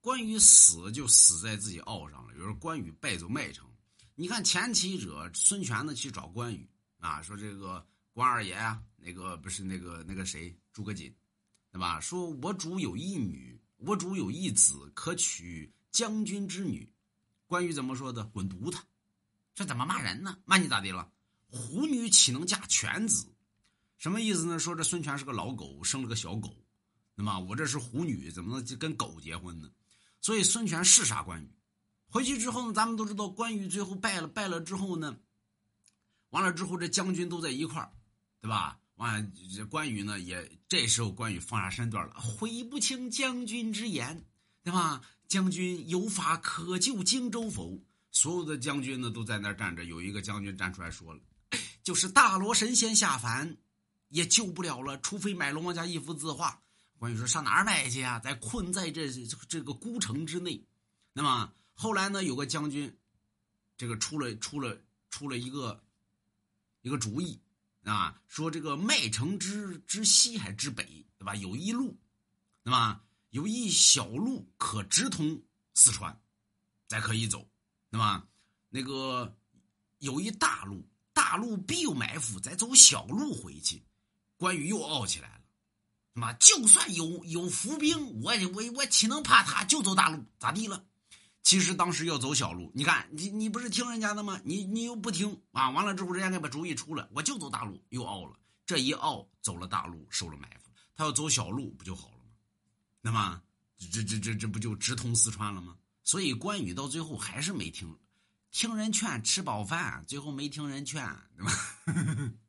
关羽死就死在自己傲上了，就是关羽败走麦城。你看前期者孙权呢去找关羽啊，说这个关二爷啊，那个不是那个那个谁诸葛瑾，对吧？说我主有一女，我主有一子，可娶将军之女。关羽怎么说的？滚犊子！这怎么骂人呢？骂你咋的了？虎女岂能嫁犬子？什么意思呢？说这孙权是个老狗，生了个小狗，那么我这是虎女，怎么能跟狗结婚呢？所以孙权是杀关羽。回去之后呢，咱们都知道关羽最后败了，败了之后呢，完了之后这将军都在一块儿，对吧？完这关羽呢也这时候关羽放下身段了，悔不听将军之言，对吧？将军有法可救荆州否？所有的将军呢都在那儿站着，有一个将军站出来说了，就是大罗神仙下凡，也救不了了，除非买龙王家一幅字画。关羽说上哪儿买去啊？在困在这这个孤城之内。那么后来呢，有个将军，这个出了出了出了一个一个主意啊，说这个麦城之之西还之北，对吧？有一路，那么有一小路可直通四川，再可以走。那么，那个有一大路，大路必有埋伏，再走小路回去。关羽又傲起来了，那就算有有伏兵，我我我岂能怕他？就走大路，咋地了？其实当时要走小路，你看你你不是听人家的吗？你你又不听啊！完了之后，人家给把主意出了，我就走大路，又傲了。这一傲，走了大路，受了埋伏。他要走小路，不就好了吗？那么这这这这不就直通四川了吗？所以关羽到最后还是没听，听人劝吃饱饭，最后没听人劝，对吧？